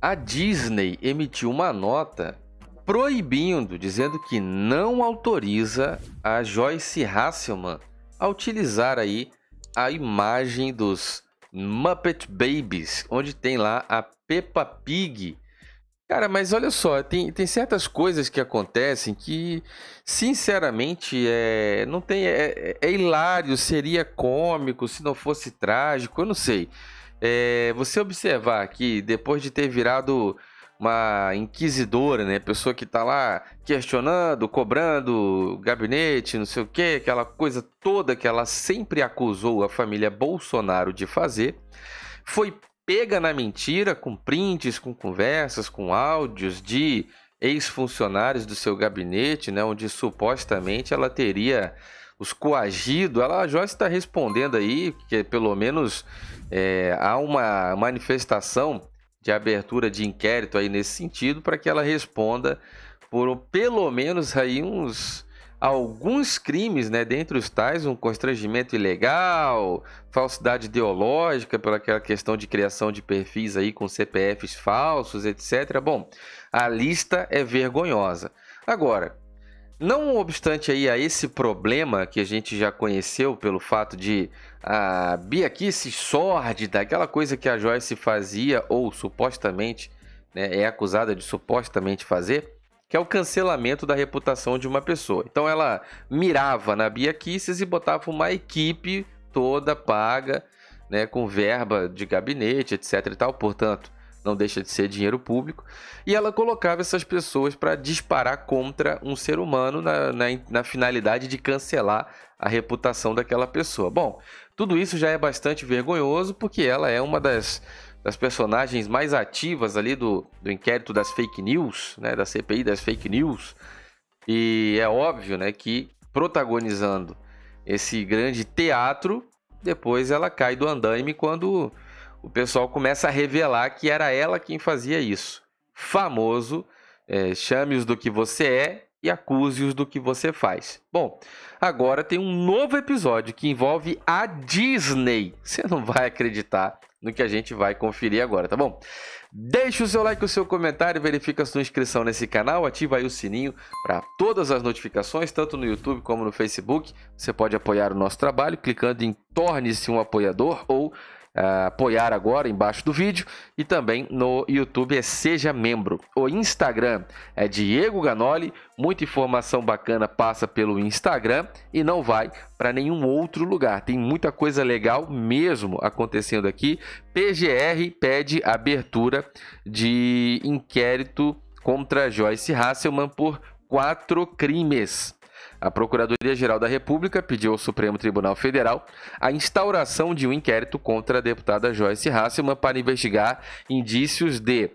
a Disney emitiu uma nota proibindo, dizendo que não autoriza a Joyce Hasselman a utilizar aí a imagem dos Muppet Babies, onde tem lá a Peppa Pig. Cara, mas olha só, tem, tem certas coisas que acontecem que, sinceramente, é, não tem, é, é hilário, seria cômico se não fosse trágico, eu não sei. É, você observar que depois de ter virado uma inquisidora, né? Pessoa que tá lá questionando, cobrando gabinete, não sei o que, aquela coisa toda que ela sempre acusou a família Bolsonaro de fazer, foi pega na mentira com prints, com conversas, com áudios de ex-funcionários do seu gabinete, né? Onde supostamente ela teria os coagido. Ela já está respondendo aí que pelo menos é, há uma manifestação de abertura de inquérito aí nesse sentido para que ela responda por pelo menos aí uns alguns crimes, né, dentre os tais um constrangimento ilegal, falsidade ideológica pela aquela questão de criação de perfis aí com CPFs falsos, etc. Bom, a lista é vergonhosa. Agora, não obstante aí a esse problema que a gente já conheceu pelo fato de a biaquice sórdida, aquela coisa que a Joyce fazia ou supostamente né, é acusada de supostamente fazer, que é o cancelamento da reputação de uma pessoa. Então ela mirava na biaquices e botava uma equipe toda paga, né, com verba de gabinete, etc e tal, portanto, não deixa de ser dinheiro público, e ela colocava essas pessoas para disparar contra um ser humano na, na, na, finalidade de cancelar a reputação daquela pessoa. Bom, tudo isso já é bastante vergonhoso porque ela é uma das, das personagens mais ativas ali do, do inquérito das fake news, né, da CPI das fake news, e é óbvio né, que protagonizando esse grande teatro, depois ela cai do andaime quando o pessoal começa a revelar que era ela quem fazia isso. Famoso, é, chame-os do que você é e acuse-os do que você faz. Bom, agora tem um novo episódio que envolve a Disney. Você não vai acreditar no que a gente vai conferir agora, tá bom? Deixe o seu like, o seu comentário, verifica a sua inscrição nesse canal, ativa aí o sininho para todas as notificações, tanto no YouTube como no Facebook. Você pode apoiar o nosso trabalho clicando em torne-se um apoiador ou uh, apoiar agora embaixo do vídeo e também no YouTube é Seja Membro. O Instagram é Diego Ganoli, muita informação bacana passa pelo Instagram e não vai para nenhum outro lugar. Tem muita coisa legal mesmo acontecendo aqui. PGR pede abertura de inquérito contra Joyce Hasselman por quatro crimes. A Procuradoria-Geral da República pediu ao Supremo Tribunal Federal a instauração de um inquérito contra a deputada Joyce Hasselman para investigar indícios de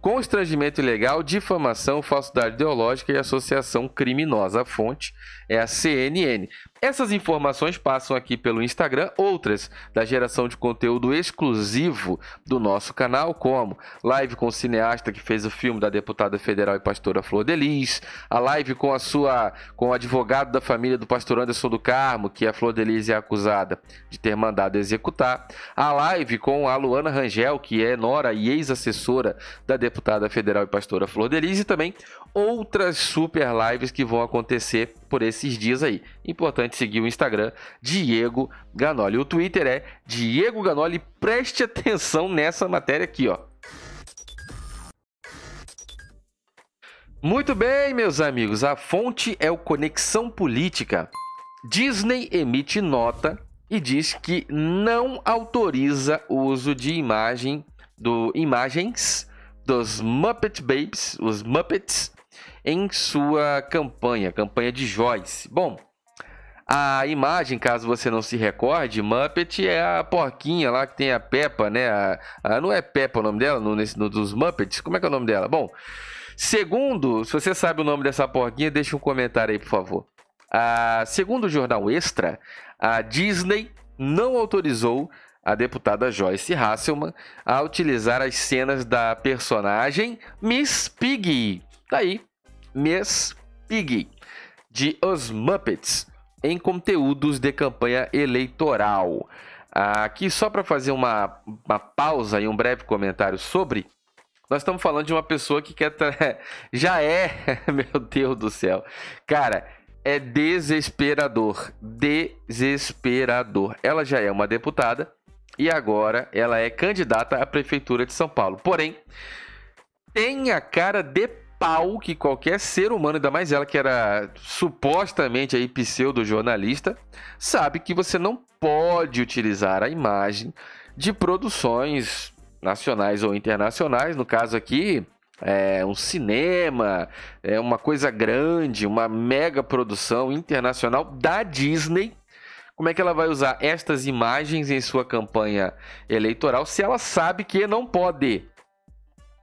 constrangimento ilegal, difamação, falsidade ideológica e associação criminosa. A fonte é a CNN. Essas informações passam aqui pelo Instagram, outras da geração de conteúdo exclusivo do nosso canal, como live com o cineasta que fez o filme da deputada federal e pastora Flor Delis, a live com a sua com o advogado da família do pastor Anderson do Carmo, que a Flor Delis é acusada de ter mandado executar, a live com a Luana Rangel, que é nora e ex-assessora da deputada federal e pastora Flor Delis, e também outras super lives que vão acontecer por esses dias aí. Importante seguir o Instagram Diego Ganoli. O Twitter é Diego Ganoli. Preste atenção nessa matéria aqui, ó. Muito bem, meus amigos. A fonte é o Conexão Política. Disney emite nota e diz que não autoriza o uso de imagem do imagens dos Muppet Babies, os Muppets, em sua campanha, campanha de Joyce. Bom, a imagem, caso você não se recorde, Muppet é a porquinha lá que tem a Peppa, né? A, a, não é Peppa o nome dela, no, nesse, no, dos Muppets? Como é que é o nome dela? Bom, segundo, se você sabe o nome dessa porquinha, deixa um comentário aí, por favor. A, segundo o jornal Extra, a Disney não autorizou a deputada Joyce Hasselman a utilizar as cenas da personagem Miss Piggy. Tá aí, Miss Piggy, de Os Muppets, em conteúdos de campanha eleitoral. Aqui, só para fazer uma, uma pausa e um breve comentário sobre Nós estamos falando de uma pessoa que quer. Tra... Já é. Meu Deus do céu. Cara, é desesperador. Desesperador. Ela já é uma deputada e agora ela é candidata à prefeitura de São Paulo. Porém, tem a cara de pau que qualquer ser humano, ainda mais ela que era supostamente aí pseudo-jornalista, sabe que você não pode utilizar a imagem de produções nacionais ou internacionais, no caso aqui, é um cinema, é uma coisa grande, uma mega produção internacional da Disney. Como é que ela vai usar estas imagens em sua campanha eleitoral se ela sabe que não pode?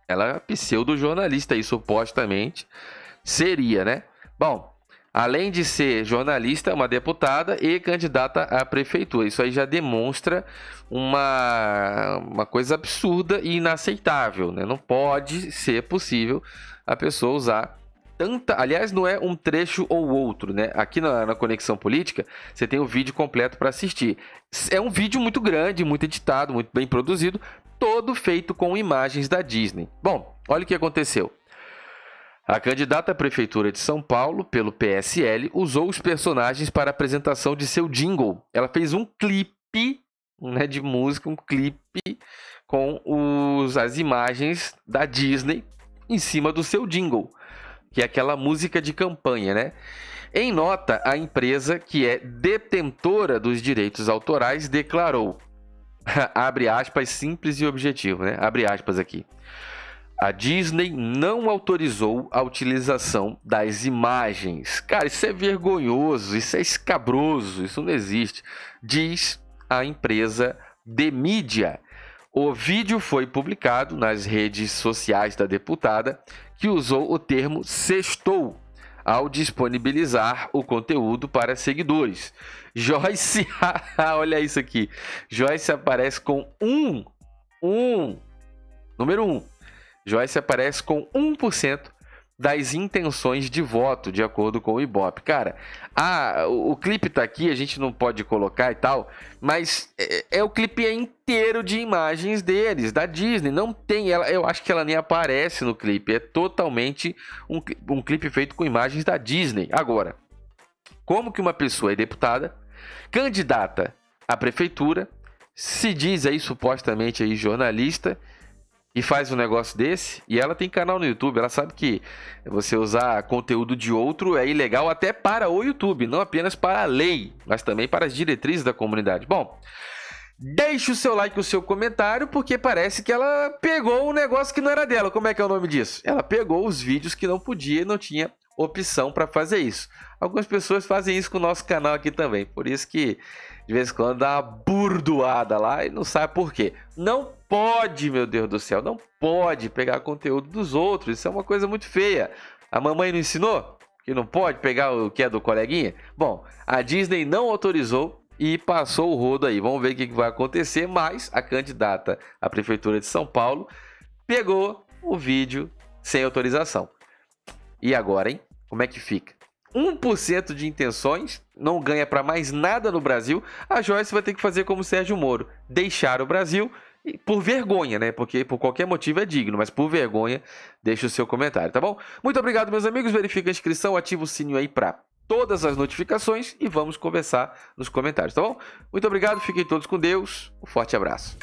Ela é pseudo-jornalista aí, supostamente seria, né? Bom, além de ser jornalista, uma deputada e candidata à prefeitura. Isso aí já demonstra uma, uma coisa absurda e inaceitável, né? Não pode ser possível a pessoa usar tanta. Aliás, não é um trecho ou outro, né? Aqui na, na Conexão Política, você tem o vídeo completo para assistir. É um vídeo muito grande, muito editado, muito bem produzido, todo feito com imagens da Disney. Bom, olha o que aconteceu. A candidata à prefeitura de São Paulo, pelo PSL, usou os personagens para a apresentação de seu jingle. Ela fez um clipe né, de música, um clipe com os, as imagens da Disney em cima do seu jingle, que é aquela música de campanha, né? Em nota, a empresa, que é detentora dos direitos autorais, declarou: abre aspas, simples e objetivo, né? Abre aspas aqui. A Disney não autorizou a utilização das imagens. Cara, isso é vergonhoso, isso é escabroso, isso não existe. Diz a empresa de mídia. O vídeo foi publicado nas redes sociais da deputada, que usou o termo sextou ao disponibilizar o conteúdo para seguidores. Joyce, olha isso aqui. Joyce aparece com um, um, número um. Joyce aparece com 1% das intenções de voto, de acordo com o Ibope. Cara, a, o, o clipe tá aqui, a gente não pode colocar e tal, mas é, é o clipe inteiro de imagens deles, da Disney. Não tem, ela, eu acho que ela nem aparece no clipe, é totalmente um, um clipe feito com imagens da Disney. Agora, como que uma pessoa é deputada, candidata à prefeitura, se diz aí supostamente aí jornalista e faz um negócio desse, e ela tem canal no YouTube, ela sabe que você usar conteúdo de outro é ilegal até para o YouTube, não apenas para a lei, mas também para as diretrizes da comunidade. Bom, deixe o seu like e o seu comentário, porque parece que ela pegou um negócio que não era dela. Como é que é o nome disso? Ela pegou os vídeos que não podia e não tinha opção para fazer isso. Algumas pessoas fazem isso com o nosso canal aqui também, por isso que de vez em quando dá uma burdoada lá e não sabe por quê. Não pode, meu Deus do céu, não pode pegar conteúdo dos outros. Isso é uma coisa muito feia. A mamãe não ensinou que não pode pegar o que é do coleguinha? Bom, a Disney não autorizou e passou o rodo aí. Vamos ver o que vai acontecer. Mas a candidata à prefeitura de São Paulo pegou o vídeo sem autorização. E agora, hein? Como é que fica? 1% de intenções, não ganha para mais nada no Brasil, a Joyce vai ter que fazer como Sérgio Moro, deixar o Brasil por vergonha, né? Porque por qualquer motivo é digno, mas por vergonha, deixa o seu comentário, tá bom? Muito obrigado, meus amigos. Verifica a inscrição, ativa o sininho aí para todas as notificações e vamos conversar nos comentários, tá bom? Muito obrigado, fiquem todos com Deus. Um forte abraço.